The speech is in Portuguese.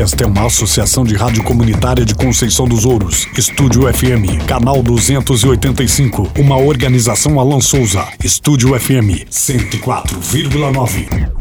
Esta é uma associação de rádio comunitária de Conceição dos Ouros. Estúdio FM, canal 285. Uma organização Alan Souza. Estúdio FM 104,9.